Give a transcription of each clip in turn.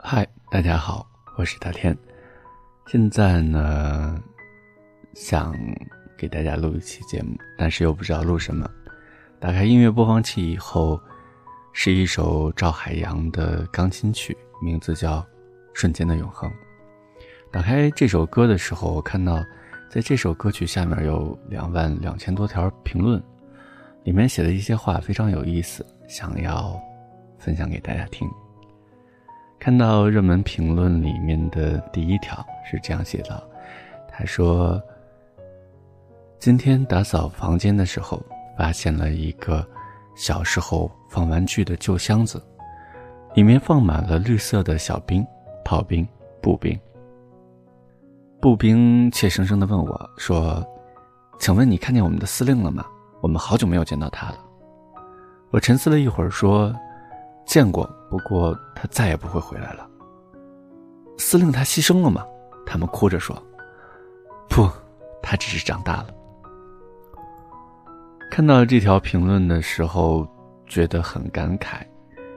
嗨，大家好，我是大天。现在呢，想给大家录一期节目，但是又不知道录什么。打开音乐播放器以后，是一首赵海洋的钢琴曲，名字叫《瞬间的永恒》。打开这首歌的时候，我看到，在这首歌曲下面有两万两千多条评论，里面写的一些话非常有意思，想要分享给大家听。看到热门评论里面的第一条是这样写的：“他说，今天打扫房间的时候，发现了一个小时候放玩具的旧箱子，里面放满了绿色的小兵、炮兵、步兵。步兵怯生生地问我说：‘请问你看见我们的司令了吗？我们好久没有见到他了。’我沉思了一会儿说。”见过，不过他再也不会回来了。司令他牺牲了吗？他们哭着说：“不，他只是长大了。”看到这条评论的时候，觉得很感慨。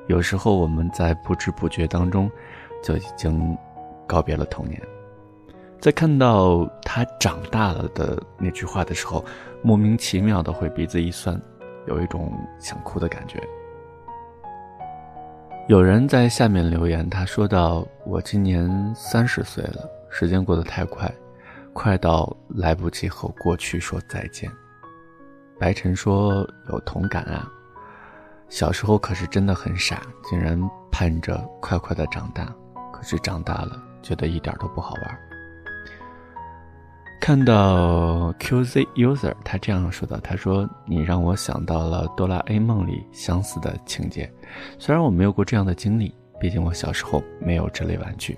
有时候我们在不知不觉当中，就已经告别了童年。在看到他长大了的那句话的时候，莫名其妙的会鼻子一酸，有一种想哭的感觉。有人在下面留言，他说道：“我今年三十岁了，时间过得太快，快到来不及和过去说再见。”白晨说：“有同感啊，小时候可是真的很傻，竟然盼着快快的长大，可是长大了，觉得一点都不好玩。”看到 QZ User，他这样说的：“他说你让我想到了哆啦 A 梦里相似的情节，虽然我没有过这样的经历，毕竟我小时候没有这类玩具，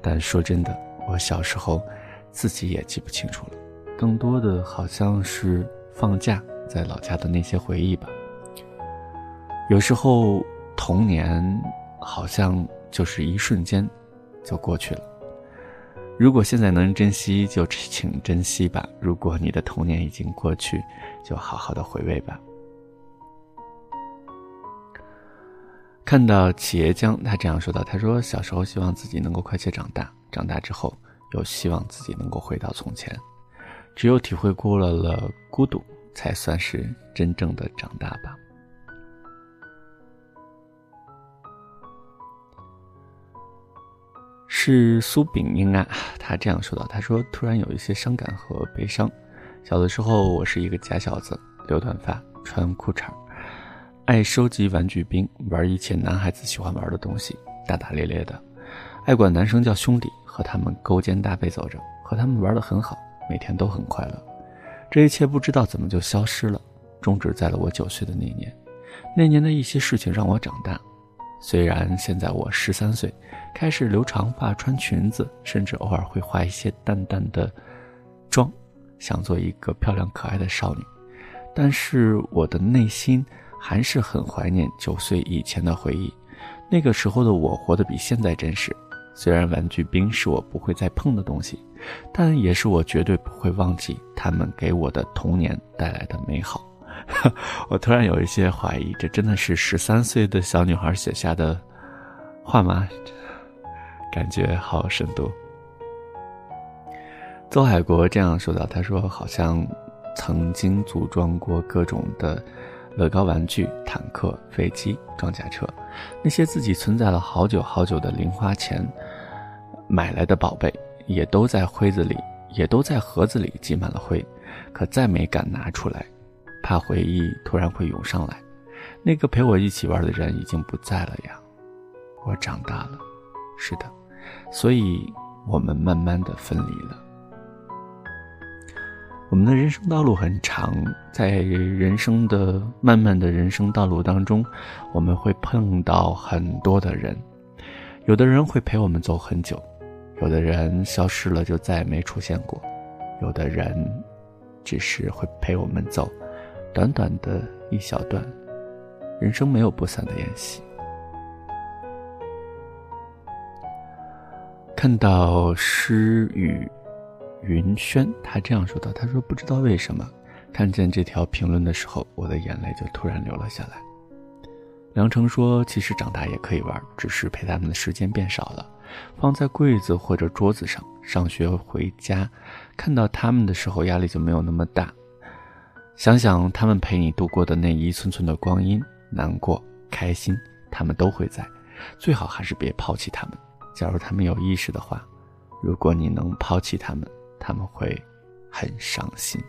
但说真的，我小时候自己也记不清楚了，更多的好像是放假在老家的那些回忆吧。有时候童年好像就是一瞬间就过去了。”如果现在能珍惜，就请珍惜吧；如果你的童年已经过去，就好好的回味吧。看到企业江，他这样说道：“他说小时候希望自己能够快些长大，长大之后又希望自己能够回到从前。只有体会过了了孤独，才算是真正的长大吧。”是苏炳英啊，他这样说道：“他说突然有一些伤感和悲伤。小的时候，我是一个假小子，留短发，穿裤衩，爱收集玩具兵，玩一切男孩子喜欢玩的东西，大大咧咧的，爱管男生叫兄弟，和他们勾肩搭背走着，和他们玩的很好，每天都很快乐。这一切不知道怎么就消失了，终止在了我九岁的那年。那年的一些事情让我长大。”虽然现在我十三岁，开始留长发、穿裙子，甚至偶尔会化一些淡淡的妆，想做一个漂亮可爱的少女，但是我的内心还是很怀念九岁以前的回忆。那个时候的我活得比现在真实。虽然玩具兵是我不会再碰的东西，但也是我绝对不会忘记他们给我的童年带来的美好。我突然有一些怀疑，这真的是十三岁的小女孩写下的话吗？感觉好深度。邹海国这样说道：“他说，好像曾经组装过各种的乐高玩具、坦克、飞机、装甲车，那些自己存在了好久好久的零花钱买来的宝贝，也都在灰子里，也都在盒子里积满了灰，可再没敢拿出来。”怕回忆突然会涌上来，那个陪我一起玩的人已经不在了呀。我长大了，是的，所以我们慢慢的分离了。我们的人生道路很长，在人生的漫漫的人生道路当中，我们会碰到很多的人，有的人会陪我们走很久，有的人消失了就再也没出现过，有的人只是会陪我们走。短短的一小段，人生没有不散的宴席。看到诗雨云轩，他这样说道：“他说不知道为什么，看见这条评论的时候，我的眼泪就突然流了下来。梁成说：“其实长大也可以玩，只是陪他们的时间变少了。放在柜子或者桌子上，上学回家看到他们的时候，压力就没有那么大。想想他们陪你度过的那一寸寸的光阴，难过、开心，他们都会在。最好还是别抛弃他们。假如他们有意识的话，如果你能抛弃他们，他们会很伤心。”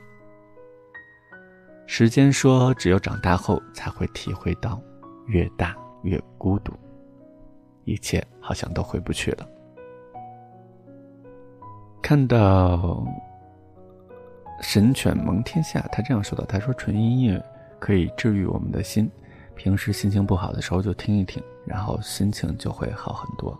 时间说：“只有长大后才会体会到。”越大越孤独，一切好像都回不去了。看到神犬蒙天下，他这样说的：“他说纯音乐可以治愈我们的心，平时心情不好的时候就听一听，然后心情就会好很多。”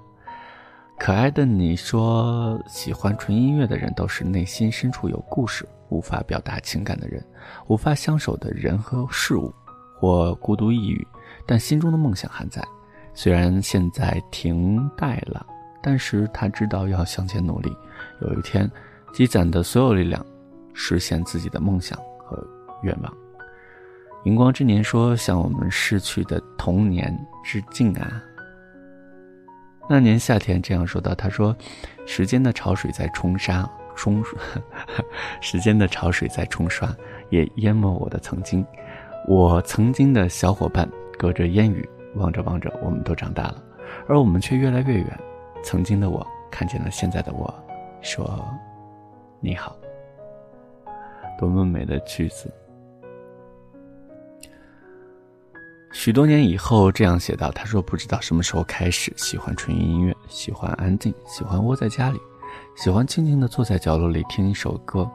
可爱的你说，喜欢纯音乐的人都是内心深处有故事、无法表达情感的人，无法相守的人和事物，或孤独抑郁。但心中的梦想还在，虽然现在停摆了，但是他知道要向前努力，有一天，积攒的所有力量，实现自己的梦想和愿望。荧光之年说：“向我们逝去的童年致敬啊！”那年夏天这样说道：“他说，时间的潮水在冲刷，冲，时间的潮水在冲刷，也淹没我的曾经，我曾经的小伙伴。”隔着烟雨，望着望着，我们都长大了，而我们却越来越远。曾经的我看见了现在的我，说：“你好。”多么美的句子！许多年以后，这样写道：“他说，不知道什么时候开始喜欢纯音乐，喜欢安静，喜欢窝在家里，喜欢静静的坐在角落里听一首歌，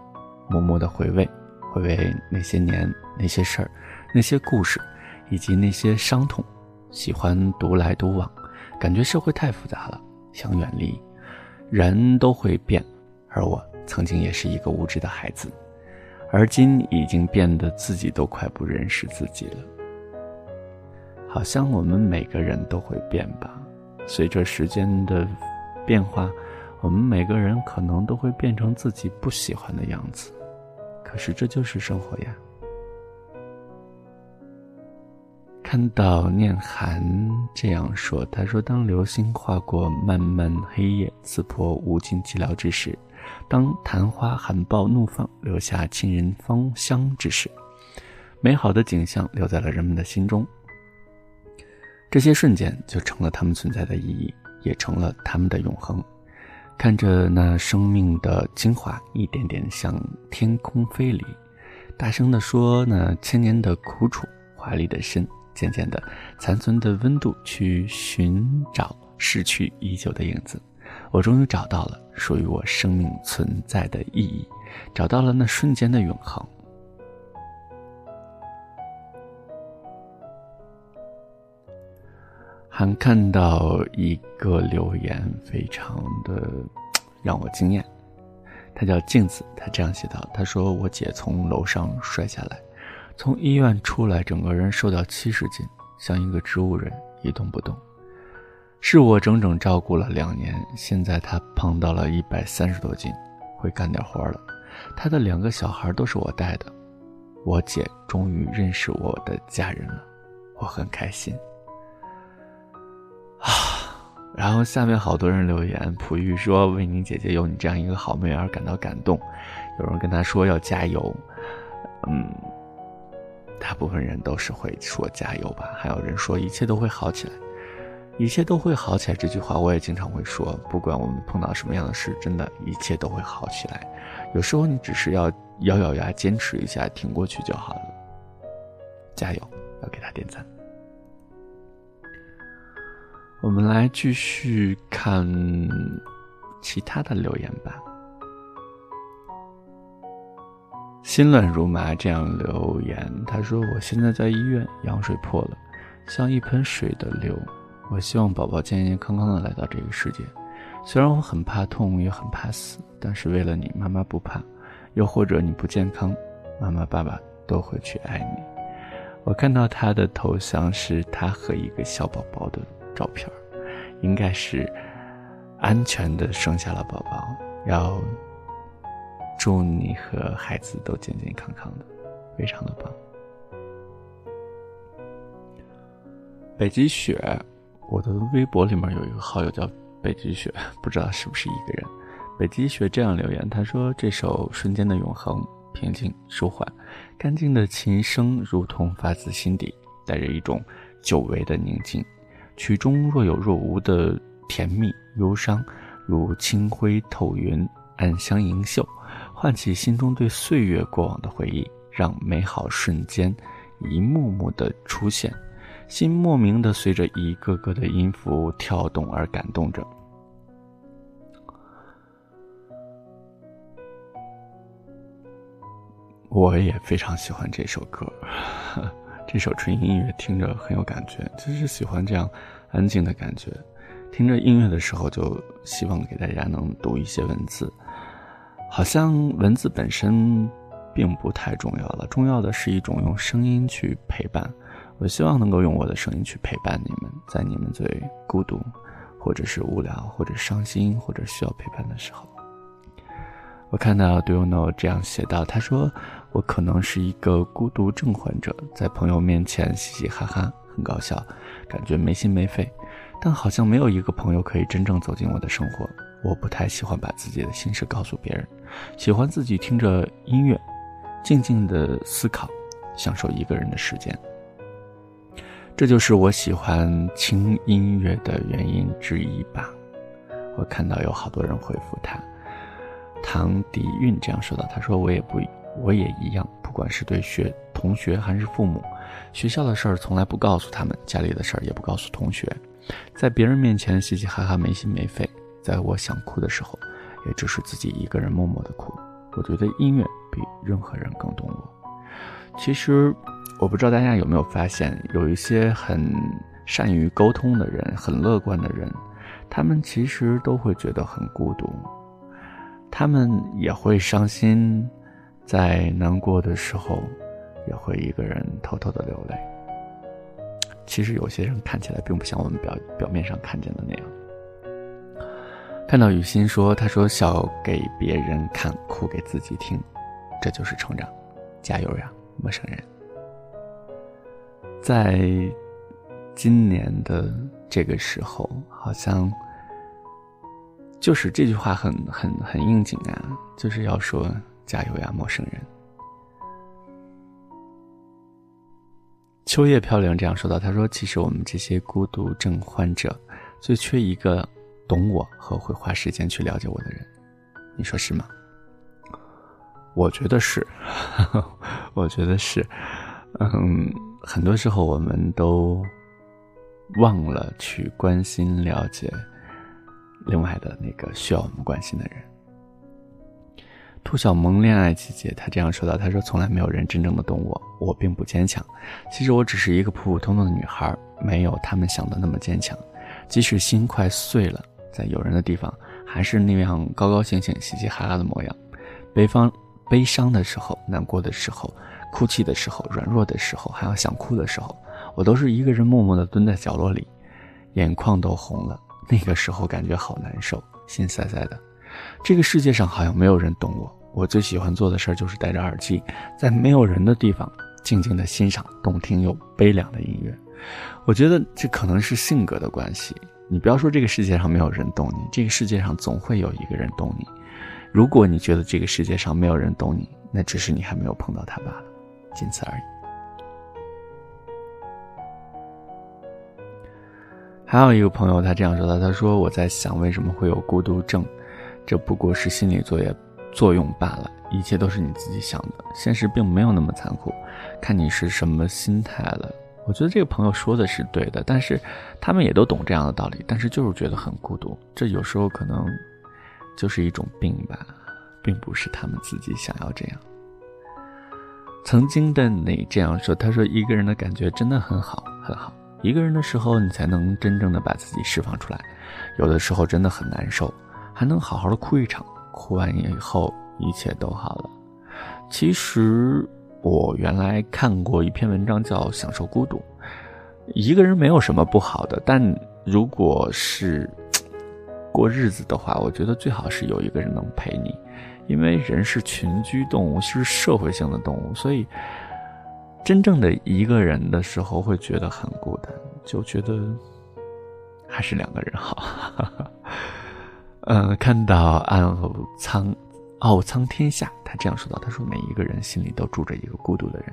默默的回味，回味那些年那些事儿，那些故事。”以及那些伤痛，喜欢独来独往，感觉社会太复杂了，想远离。人都会变，而我曾经也是一个无知的孩子，而今已经变得自己都快不认识自己了。好像我们每个人都会变吧，随着时间的变化，我们每个人可能都会变成自己不喜欢的样子。可是这就是生活呀。看到念寒这样说，他说：“当流星划过漫漫黑夜，刺破无尽寂寥之时；当昙花含苞怒放，留下沁人芳香之时，美好的景象留在了人们的心中。这些瞬间就成了他们存在的意义，也成了他们的永恒。看着那生命的精华一点点向天空飞离，大声地说：那千年的苦楚，华丽的身。”渐渐的，残存的温度去寻找逝去已久的影子，我终于找到了属于我生命存在的意义，找到了那瞬间的永恒。还看到一个留言，非常的 让我惊艳，他叫镜子，他这样写道：“他说我姐从楼上摔下来。”从医院出来，整个人瘦到七十斤，像一个植物人，一动不动。是我整整照顾了两年，现在他胖到了一百三十多斤，会干点活了。他的两个小孩都是我带的。我姐终于认识我的家人了，我很开心。啊！然后下面好多人留言，璞玉说：“为你姐姐有你这样一个好妹而感到感动。”有人跟他说要加油。嗯。大部分人都是会说加油吧，还有人说一切都会好起来，一切都会好起来。这句话我也经常会说，不管我们碰到什么样的事，真的，一切都会好起来。有时候你只是要咬咬牙坚持一下，挺过去就好了。加油，要给他点赞。我们来继续看其他的留言吧。心乱如麻这样留言，他说：“我现在在医院，羊水破了，像一盆水的流。我希望宝宝健健康康的来到这个世界。虽然我很怕痛，也很怕死，但是为了你，妈妈不怕。又或者你不健康，妈妈爸爸都会去爱你。”我看到他的头像是他和一个小宝宝的照片，应该是安全的生下了宝宝，要。祝你和孩子都健健康康的，非常的棒。北极雪，我的微博里面有一个好友叫北极雪，不知道是不是一个人。北极雪这样留言，他说：“这首瞬间的永恒，平静舒缓，干净的琴声如同发自心底，带着一种久违的宁静。曲中若有若无的甜蜜忧伤，如清辉透云，暗香盈袖，唤起心中对岁月过往的回忆，让美好瞬间一幕幕的出现，心莫名的随着一个个的音符跳动而感动着。”我也非常喜欢这首歌，这首纯音乐听着很有感觉，就是喜欢这样安静的感觉。听着音乐的时候，就希望给大家能读一些文字，好像文字本身并不太重要了，重要的是一种用声音去陪伴。我希望能够用我的声音去陪伴你们，在你们最孤独，或者是无聊，或者伤心，或者需要陪伴的时候。我看到 Do you know 这样写道：“他说我可能是一个孤独症患者，在朋友面前嘻嘻哈哈，很搞笑，感觉没心没肺，但好像没有一个朋友可以真正走进我的生活。我不太喜欢把自己的心事告诉别人，喜欢自己听着音乐，静静的思考，享受一个人的时间。这就是我喜欢轻音乐的原因之一吧。”我看到有好多人回复他。唐迪韵这样说道：“他说我也不，我也一样，不管是对学同学还是父母，学校的事儿从来不告诉他们，家里的事儿也不告诉同学，在别人面前嘻嘻哈哈没心没肺，在我想哭的时候，也只是自己一个人默默的哭。我觉得音乐比任何人更懂我。其实，我不知道大家有没有发现，有一些很善于沟通的人，很乐观的人，他们其实都会觉得很孤独。”他们也会伤心，在难过的时候，也会一个人偷偷的流泪。其实有些人看起来并不像我们表表面上看见的那样。看到雨欣说：“他说笑给别人看，哭给自己听，这就是成长，加油呀，陌生人。”在今年的这个时候，好像。就是这句话很很很应景啊，就是要说加油呀，陌生人。秋叶飘零这样说道：“他说，其实我们这些孤独症患者，最缺一个懂我和会花时间去了解我的人，你说是吗？”我觉得是，我觉得是。嗯，很多时候我们都忘了去关心了解。另外的那个需要我们关心的人，兔小萌恋爱季节，他这样说道：“他说从来没有人真正的懂我，我并不坚强。其实我只是一个普普通通的女孩，没有他们想的那么坚强。即使心快碎了，在有人的地方，还是那样高高兴兴、嘻嘻哈哈的模样。北方悲伤的时候、难过的时候、哭泣的时候、软弱的时候，还要想哭的时候，我都是一个人默默地蹲在角落里，眼眶都红了。”那个时候感觉好难受，心塞塞的。这个世界上好像没有人懂我。我最喜欢做的事儿就是戴着耳机，在没有人的地方，静静的欣赏动听又悲凉的音乐。我觉得这可能是性格的关系。你不要说这个世界上没有人懂你，这个世界上总会有一个人懂你。如果你觉得这个世界上没有人懂你，那只是你还没有碰到他罢了，仅此而已。还有一个朋友，他这样说的：“他说我在想，为什么会有孤独症？这不过是心理作业作用罢了，一切都是你自己想的，现实并没有那么残酷，看你是什么心态了。”我觉得这个朋友说的是对的，但是他们也都懂这样的道理，但是就是觉得很孤独。这有时候可能就是一种病吧，并不是他们自己想要这样。曾经的你这样说：“他说一个人的感觉真的很好，很好。”一个人的时候，你才能真正的把自己释放出来。有的时候真的很难受，还能好好的哭一场。哭完以后，一切都好了。其实我原来看过一篇文章，叫《享受孤独》。一个人没有什么不好的，但如果是过日子的话，我觉得最好是有一个人能陪你，因为人是群居动物，是社会性的动物，所以。真正的一个人的时候，会觉得很孤单，就觉得还是两个人好。嗯，看到暗后苍傲苍天下，他这样说道：“他说每一个人心里都住着一个孤独的人，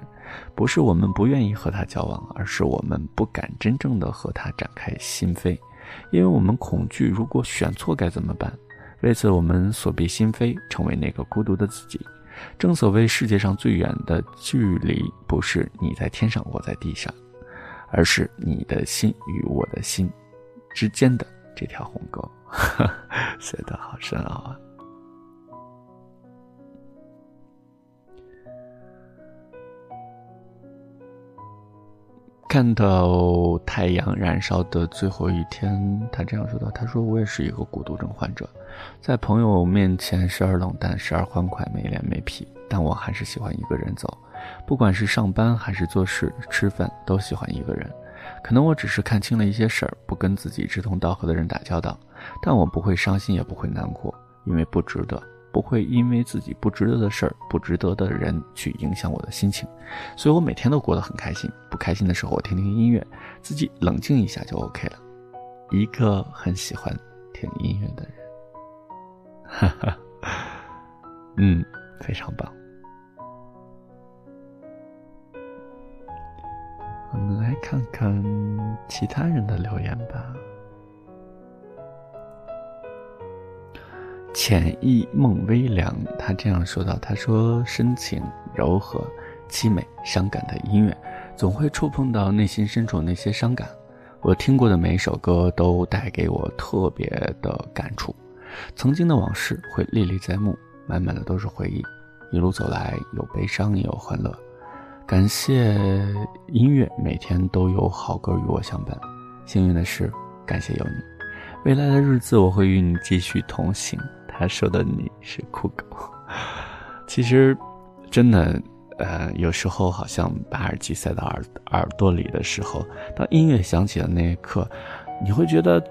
不是我们不愿意和他交往，而是我们不敢真正的和他展开心扉，因为我们恐惧如果选错该怎么办。为此，我们锁闭心扉，成为那个孤独的自己。正所谓，世界上最远的距离，不是你在天上，我在地上，而是你的心与我的心之间的这条鸿沟。写的好深奥啊！看到太阳燃烧的最后一天，他这样说道：“他说我也是一个孤独症患者，在朋友面前时而冷淡，时而欢快，没脸没皮。但我还是喜欢一个人走，不管是上班还是做事、吃饭，都喜欢一个人。可能我只是看清了一些事儿，不跟自己志同道合的人打交道，但我不会伤心，也不会难过，因为不值得。”不会因为自己不值得的事儿、不值得的人去影响我的心情，所以我每天都过得很开心。不开心的时候，我听听音乐，自己冷静一下就 OK 了。一个很喜欢听音乐的人，哈哈，嗯，非常棒。我们来看看其他人的留言吧。浅意梦微凉，他这样说道：“他说，深情、柔和、凄美、伤感的音乐，总会触碰到内心深处那些伤感。我听过的每一首歌都带给我特别的感触，曾经的往事会历历在目，满满的都是回忆。一路走来，有悲伤，也有欢乐。感谢音乐，每天都有好歌与我相伴。幸运的是，感谢有你。未来的日子，我会与你继续同行。”他说的你是酷狗，其实，真的，呃，有时候好像把耳机塞到耳耳朵里的时候，当音乐响起的那一刻，你会觉得，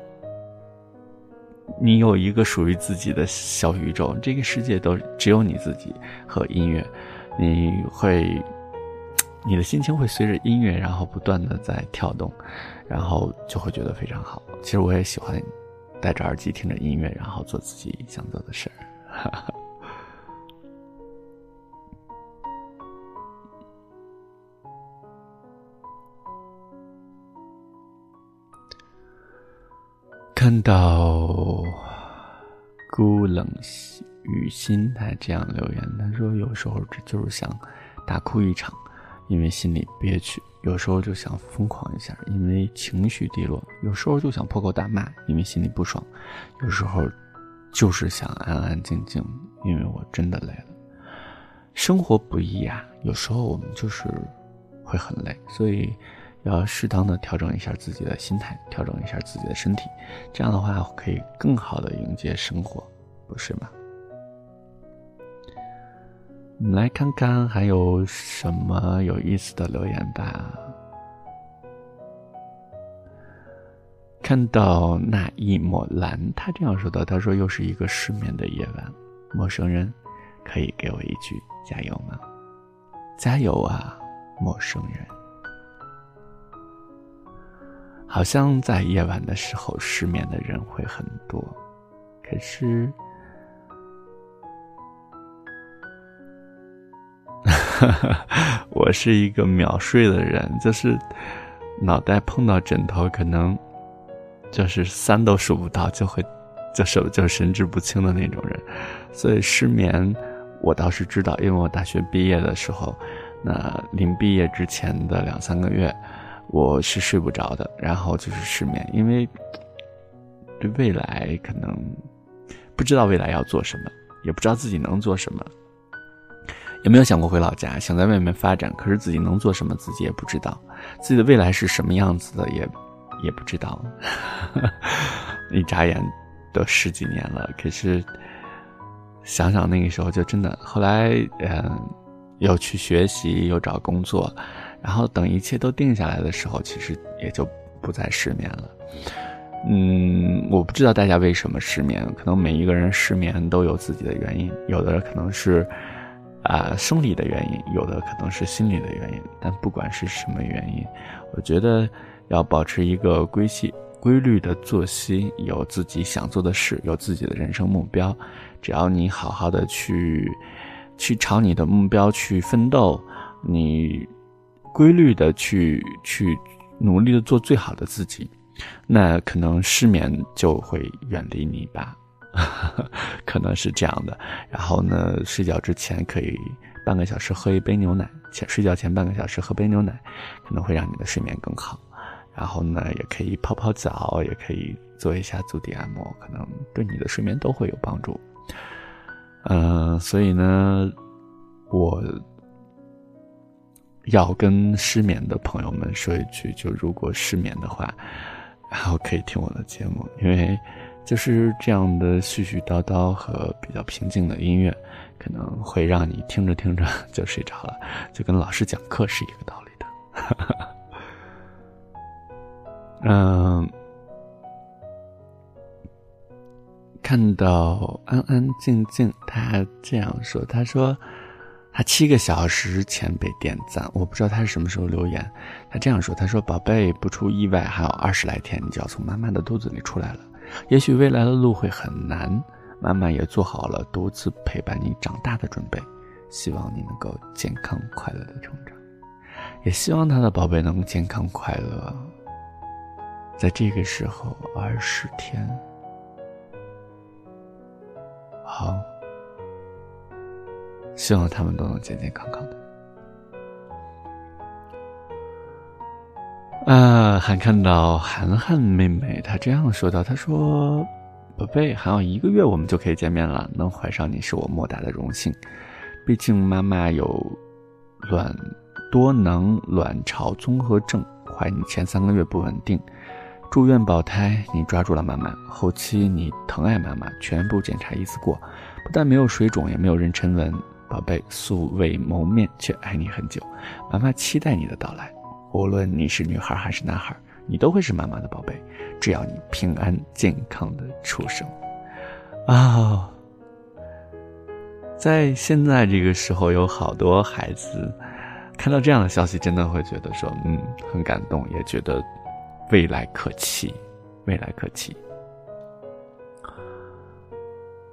你有一个属于自己的小宇宙，这个世界都只有你自己和音乐，你会，你的心情会随着音乐，然后不断的在跳动，然后就会觉得非常好。其实我也喜欢。戴着耳机听着音乐，然后做自己想做的事儿。看到孤冷雨心他这样留言，他说：“有时候这就是想大哭一场，因为心里憋屈。”有时候就想疯狂一下，因为情绪低落；有时候就想破口大骂，因为心里不爽；有时候就是想安安静静，因为我真的累了。生活不易啊，有时候我们就是会很累，所以要适当的调整一下自己的心态，调整一下自己的身体，这样的话可以更好的迎接生活，不是吗？我们来看看还有什么有意思的留言吧。看到那一抹蓝，他这样说的：“他说又是一个失眠的夜晚，陌生人，可以给我一句加油吗？加油啊，陌生人！好像在夜晚的时候失眠的人会很多，可是。”哈 哈我是一个秒睡的人，就是脑袋碰到枕头，可能就是三都数不到，就会就手就神志不清的那种人。所以失眠，我倒是知道，因为我大学毕业的时候，那临毕业之前的两三个月，我是睡不着的，然后就是失眠，因为对未来可能不知道未来要做什么，也不知道自己能做什么。有没有想过回老家，想在外面发展？可是自己能做什么，自己也不知道。自己的未来是什么样子的，也也不知道。一眨眼都十几年了，可是想想那个时候，就真的。后来，嗯，又去学习，又找工作，然后等一切都定下来的时候，其实也就不再失眠了。嗯，我不知道大家为什么失眠，可能每一个人失眠都有自己的原因，有的可能是。啊，生理的原因，有的可能是心理的原因，但不管是什么原因，我觉得要保持一个规系、规律的作息，有自己想做的事，有自己的人生目标。只要你好好的去，去朝你的目标去奋斗，你规律的去去努力的做最好的自己，那可能失眠就会远离你吧。可能是这样的，然后呢，睡觉之前可以半个小时喝一杯牛奶，前睡觉前半个小时喝杯牛奶，可能会让你的睡眠更好。然后呢，也可以泡泡澡，也可以做一下足底按摩，可能对你的睡眠都会有帮助。嗯，所以呢，我要跟失眠的朋友们说一句，就如果失眠的话，然后可以听我的节目，因为。就是这样的絮絮叨叨和比较平静的音乐，可能会让你听着听着就睡着了，就跟老师讲课是一个道理的。嗯，看到安安静静，他这样说：“他说他七个小时前被点赞，我不知道他是什么时候留言。他这样说：他说宝贝，不出意外，还有二十来天，你就要从妈妈的肚子里出来了。”也许未来的路会很难，妈妈也做好了独自陪伴你长大的准备。希望你能够健康快乐的成长，也希望他的宝贝能健康快乐。在这个时候，二十天，好，希望他们都能健健康康的。啊，还看到涵涵妹妹，她这样说道：“她说，宝贝，还有一个月我们就可以见面了，能怀上你是我莫大的荣幸。毕竟妈妈有卵多囊卵巢综合症，怀你前三个月不稳定，住院保胎，你抓住了妈妈。后期你疼爱妈妈，全部检查一次过，不但没有水肿，也没有妊娠纹。宝贝，素未谋面却爱你很久，妈妈期待你的到来。”无论你是女孩还是男孩，你都会是妈妈的宝贝。只要你平安健康的出生，啊，在现在这个时候，有好多孩子看到这样的消息，真的会觉得说，嗯，很感动，也觉得未来可期，未来可期。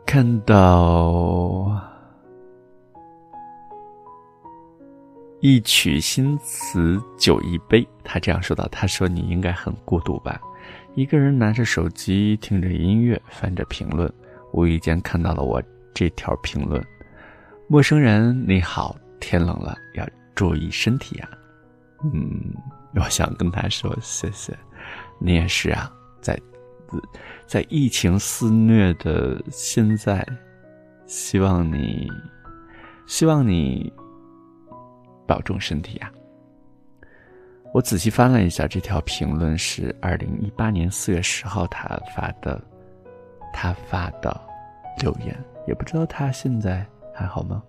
看到。一曲新词酒一杯，他这样说道：“他说你应该很孤独吧？一个人拿着手机，听着音乐，翻着评论，无意间看到了我这条评论。陌生人你好，天冷了要注意身体呀。嗯，我想跟他说谢谢。你也是啊，在在疫情肆虐的现在，希望你，希望你。”保重身体啊！我仔细翻了一下，这条评论是二零一八年四月十号他发的，他发的留言，也不知道他现在还好吗？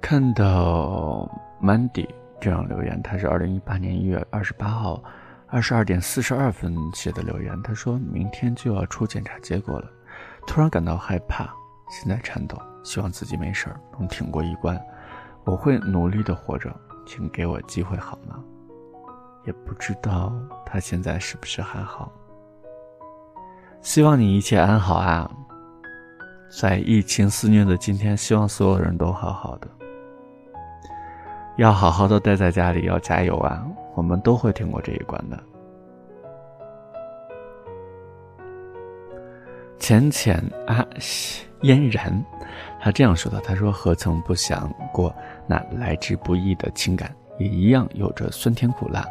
看到 Mandy 这样留言，他是二零一八年一月二十八号二十二点四十二分写的留言，他说明天就要出检查结果了。突然感到害怕，心在颤抖，希望自己没事儿，能挺过一关。我会努力的活着，请给我机会好吗？也不知道他现在是不是还好。希望你一切安好啊！在疫情肆虐的今天，希望所有人都好好的。要好好的待在家里，要加油啊！我们都会挺过这一关的。浅浅啊，嫣然，他这样说的：“他说，何曾不想过那来之不易的情感，也一样有着酸甜苦辣。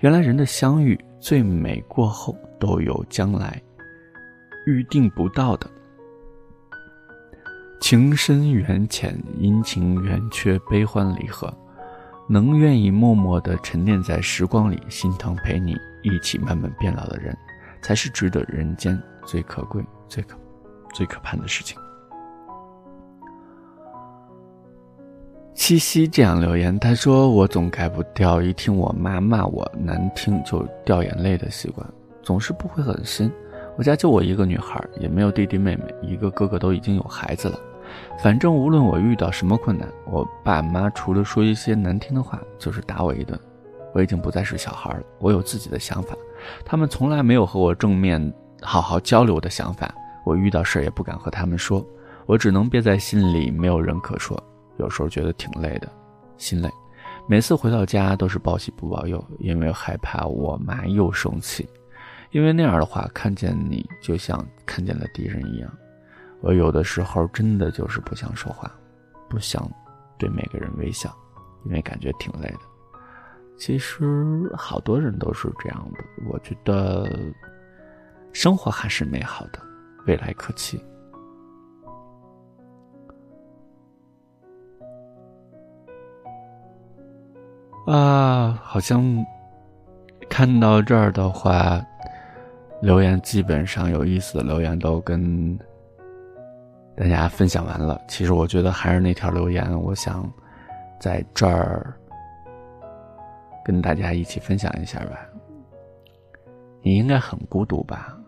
原来人的相遇，最美过后，都有将来预定不到的情深缘浅，阴晴圆缺，悲欢离合。能愿意默默的沉淀在时光里，心疼陪你一起慢慢变老的人，才是值得人间最可贵。”最可最可怕的事情。七夕这样留言，他说：“我总改不掉一听我妈骂我难听就掉眼泪的习惯，总是不会狠心。我家就我一个女孩，也没有弟弟妹妹，一个哥哥都已经有孩子了。反正无论我遇到什么困难，我爸妈除了说一些难听的话，就是打我一顿。我已经不再是小孩了，我有自己的想法，他们从来没有和我正面好好交流的想法。我遇到事儿也不敢和他们说，我只能憋在心里，没有人可说。有时候觉得挺累的，心累。每次回到家都是报喜不报忧，因为害怕我妈又生气，因为那样的话看见你就像看见了敌人一样。我有的时候真的就是不想说话，不想对每个人微笑，因为感觉挺累的。其实好多人都是这样的，我觉得生活还是美好的，未来可期。啊，好像看到这儿的话，留言基本上有意思的留言都跟大家分享完了。其实我觉得还是那条留言，我想在这儿。跟大家一起分享一下吧。你应该很孤独吧？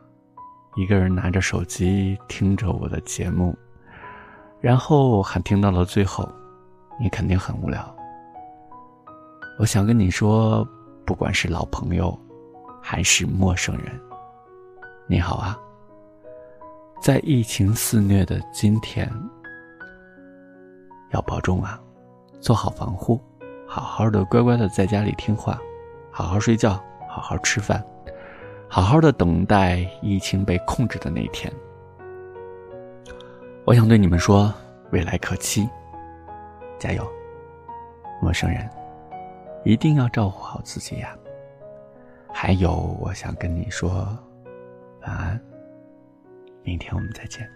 一个人拿着手机听着我的节目，然后还听到了最后，你肯定很无聊。我想跟你说，不管是老朋友，还是陌生人，你好啊。在疫情肆虐的今天，要保重啊，做好防护。好好的，乖乖的在家里听话，好好睡觉，好好吃饭，好好的等待疫情被控制的那一天。我想对你们说，未来可期，加油！陌生人，一定要照顾好自己呀。还有，我想跟你说，晚安，明天我们再见，